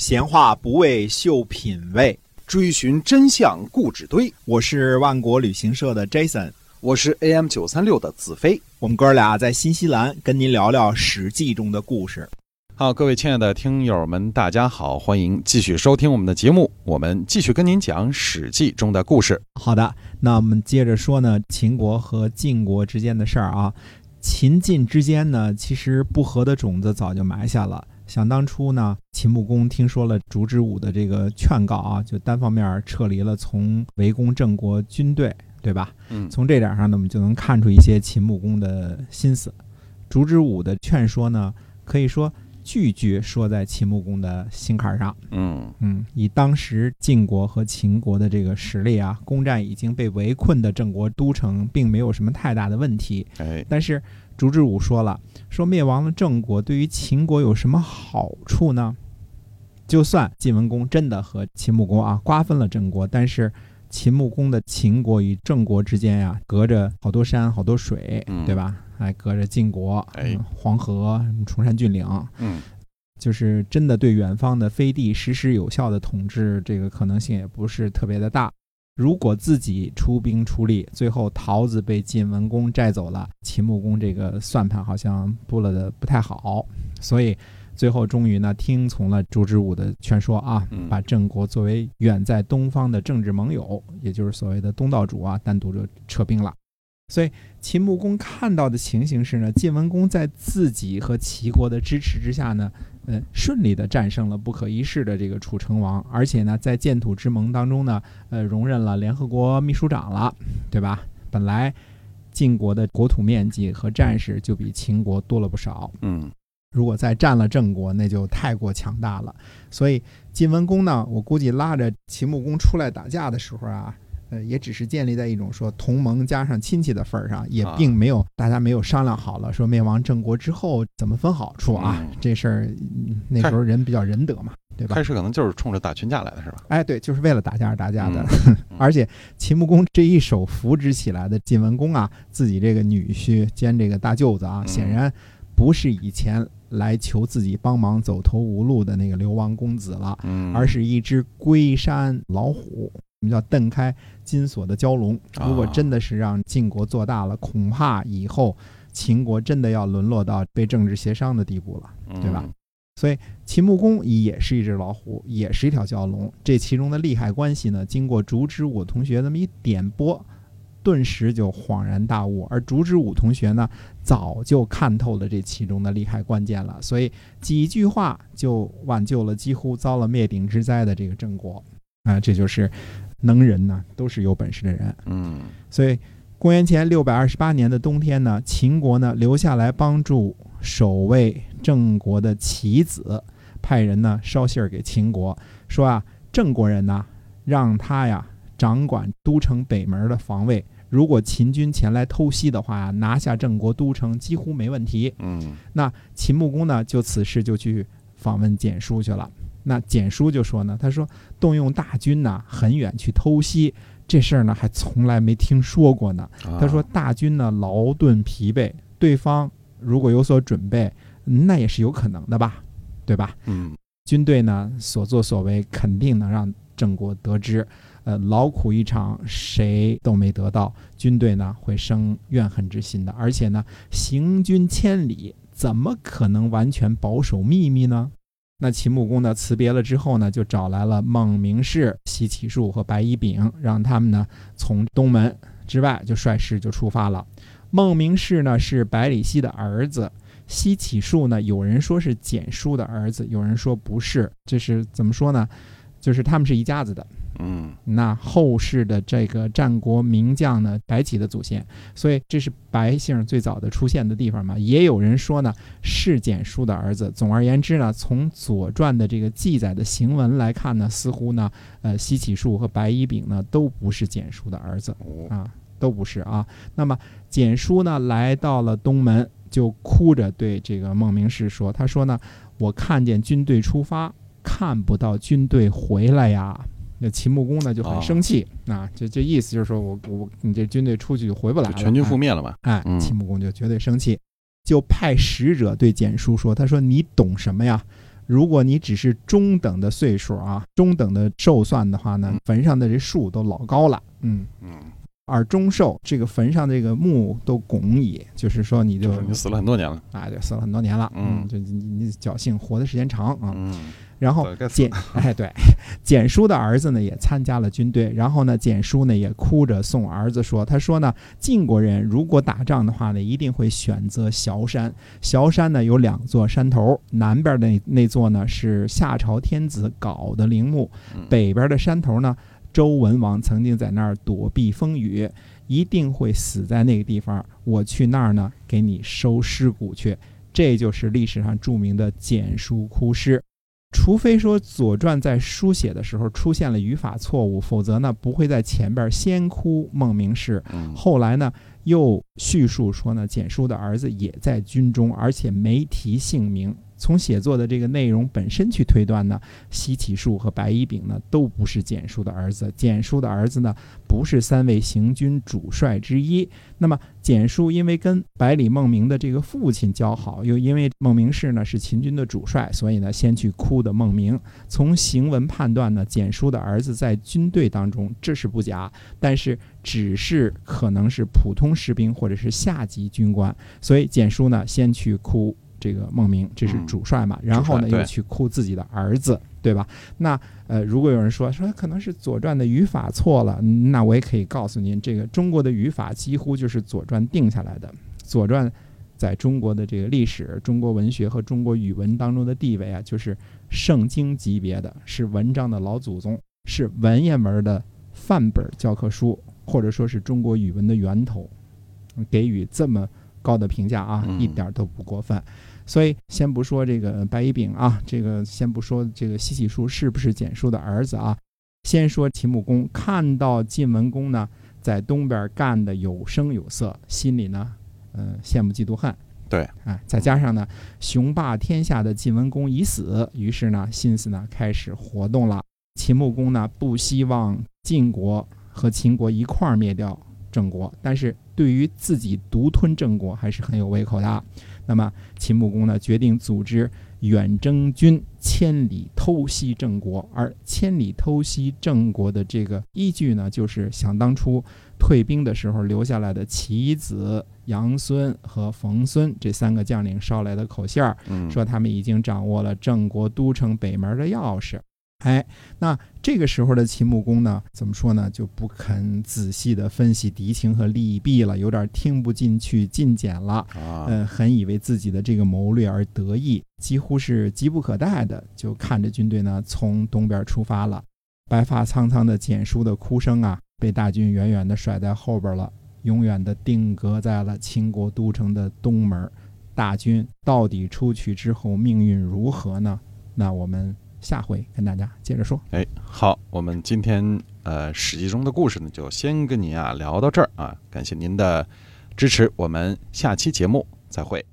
闲话不为秀品味，追寻真相故纸堆。我是万国旅行社的 Jason，我是 AM 九三六的子飞。我们哥俩在新西兰跟您聊聊《史记》中的故事。好，各位亲爱的听友们，大家好，欢迎继续收听我们的节目。我们继续跟您讲《史记》中的故事。好的，那我们接着说呢，秦国和晋国之间的事儿啊。秦晋之间呢，其实不和的种子早就埋下了。想当初呢，秦穆公听说了烛之武的这个劝告啊，就单方面撤离了从围攻郑国军队，对吧？嗯，从这点上呢，我们就能看出一些秦穆公的心思。烛之武的劝说呢，可以说。句句说在秦穆公的心坎上。嗯嗯，以当时晋国和秦国的这个实力啊，攻占已经被围困的郑国都城，并没有什么太大的问题。哎，但是烛之武说了，说灭亡了郑国，对于秦国有什么好处呢？就算晋文公真的和秦穆公啊瓜分了郑国，但是秦穆公的秦国与郑国之间呀，隔着好多山好多水，对吧？还隔着晋国，哎，黄河、崇山峻岭，嗯，就是真的对远方的飞地实施有效的统治，这个可能性也不是特别的大。如果自己出兵出力，最后桃子被晋文公摘走了，秦穆公这个算盘好像布了的不太好，所以最后终于呢听从了朱之武的劝说啊，把郑国作为远在东方的政治盟友，也就是所谓的东道主啊，单独就撤兵了。所以秦穆公看到的情形是呢，晋文公在自己和齐国的支持之下呢，呃，顺利的战胜了不可一世的这个楚成王，而且呢，在建土之盟当中呢，呃，容忍了联合国秘书长了，对吧？本来晋国的国土面积和战士就比秦国多了不少，嗯，如果再占了郑国，那就太过强大了。所以晋文公呢，我估计拉着秦穆公出来打架的时候啊。呃，也只是建立在一种说同盟加上亲戚的份儿上，也并没有大家没有商量好了，说灭亡郑国之后怎么分好处啊？这事儿那时候人比较仁德嘛，对吧？开始可能就是冲着打群架来的是吧？哎，对，就是为了打架而打架的。而且秦穆公这一手扶植起来的晋文公啊，自己这个女婿兼这个大舅子啊，显然不是以前来求自己帮忙走投无路的那个流亡公子了，而是一只龟山老虎。我们叫蹬开金锁的蛟龙。如果真的是让晋国做大了，恐怕以后秦国真的要沦落到被政治协商的地步了，对吧？所以秦穆公也是一只老虎，也是一条蛟龙。这其中的利害关系呢，经过烛之武同学那么一点拨，顿时就恍然大悟。而烛之武同学呢，早就看透了这其中的利害关键了，所以几句话就挽救了几乎遭了灭顶之灾的这个郑国。啊，这就是。能人呢，都是有本事的人。嗯，所以公元前六百二十八年的冬天呢，秦国呢留下来帮助守卫郑国的棋子，派人呢捎信儿给秦国，说啊，郑国人呢让他呀掌管都城北门的防卫，如果秦军前来偷袭的话呀，拿下郑国都城几乎没问题。嗯，那秦穆公呢就此事就去访问简书去了。那简书就说呢，他说动用大军呢，很远去偷袭这事儿呢，还从来没听说过呢。他说大军呢劳顿疲惫，对方如果有所准备，那也是有可能的吧，对吧？嗯，军队呢所作所为肯定能让郑国得知，呃，劳苦一场，谁都没得到，军队呢会生怨恨之心的。而且呢，行军千里，怎么可能完全保守秘密呢？那秦穆公呢辞别了之后呢，就找来了孟明氏、西乞术和白乙丙，让他们呢从东门之外就率师就出发了。孟明氏呢是百里奚的儿子，西乞术呢有人说是简叔的儿子，有人说不是，这是怎么说呢？就是他们是一家子的。嗯，那后世的这个战国名将呢，白起的祖先，所以这是白姓最早的出现的地方嘛。也有人说呢，是简书的儿子。总而言之呢，从《左传》的这个记载的行文来看呢，似乎呢，呃，西起术和白乙丙呢，都不是简书的儿子啊，都不是啊。那么简书呢，来到了东门，就哭着对这个孟明视说：“他说呢，我看见军队出发，看不到军队回来呀。”那秦穆公呢就很生气啊，这这意思就是说我我你这军队出去就回不来了，全军覆灭了嘛？哎，秦穆公就绝对生气，就派使者对简叔说：“他说你懂什么呀？如果你只是中等的岁数啊，中等的寿算的话呢，坟上的这树都老高了，嗯嗯，而中寿这个坟上这个墓都拱矣，就是说你就你死了很多年了，啊，对死了很多年了，嗯。就你你侥幸活的时间长啊，嗯，然后简哎对，简叔的儿子呢也参加了军队，然后呢简叔呢也哭着送儿子说，他说呢晋国人如果打仗的话呢，一定会选择崤山。崤山呢有两座山头，南边的那那座呢是夏朝天子镐的陵墓，嗯北边的山头呢周文王曾经在那儿躲避风雨，一定会死在那个地方。我去那儿呢，给你收尸骨去。这就是历史上著名的简书哭诗。除非说《左传》在书写的时候出现了语法错误，否则呢不会在前边先哭孟明氏，嗯。后来呢又叙述说呢简叔的儿子也在军中，而且没提姓名。从写作的这个内容本身去推断呢，西乞术和白乙丙呢都不是简叔的儿子，简叔的儿子呢不是三位行军主帅之一。那么简叔因为跟百里孟明的这个父亲交好，又因为孟明氏呢是秦军的主帅，所以呢先去哭的孟明。从行文判断呢，简叔的儿子在军队当中这是不假，但是只是可能是普通士兵或者是下级军官，所以简书呢先去哭。这个孟明，这是主帅嘛，然后呢又去哭自己的儿子，对吧？那呃，如果有人说说可能是《左传》的语法错了，那我也可以告诉您，这个中国的语法几乎就是《左传》定下来的，《左传》在中国的这个历史、中国文学和中国语文当中的地位啊，就是圣经级别的，是文章的老祖宗，是文言文的范本教科书，或者说是中国语文的源头，给予这么高的评价啊，嗯一点都不过分。所以先不说这个白乙丙啊，这个先不说这个西乞术是不是简叔的儿子啊，先说秦穆公看到晋文公呢在东边干的有声有色，心里呢，嗯、羡慕嫉妒恨。对，哎，再加上呢，雄霸天下的晋文公已死，于是呢，心思呢开始活动了。秦穆公呢不希望晋国和秦国一块儿灭掉郑国，但是对于自己独吞郑国还是很有胃口的。那么秦穆公呢决定组织远征军千里偷袭郑国，而千里偷袭郑国的这个依据呢，就是想当初退兵的时候留下来的齐子、杨孙和冯孙这三个将领捎来的口信儿，嗯，说他们已经掌握了郑国都城北门的钥匙。哎，那这个时候的秦穆公呢，怎么说呢？就不肯仔细的分析敌情和利弊了，有点听不进去进谏了。啊，呃，很以为自己的这个谋略而得意，几乎是急不可待的，就看着军队呢从东边出发了。白发苍苍的简叔的哭声啊，被大军远远地甩在后边了，永远地定格在了秦国都城的东门。大军到底出去之后命运如何呢？那我们下回跟大家接着说。哎，好，我们今天呃《史记》中的故事呢，就先跟您啊聊到这儿啊，感谢您的支持，我们下期节目再会。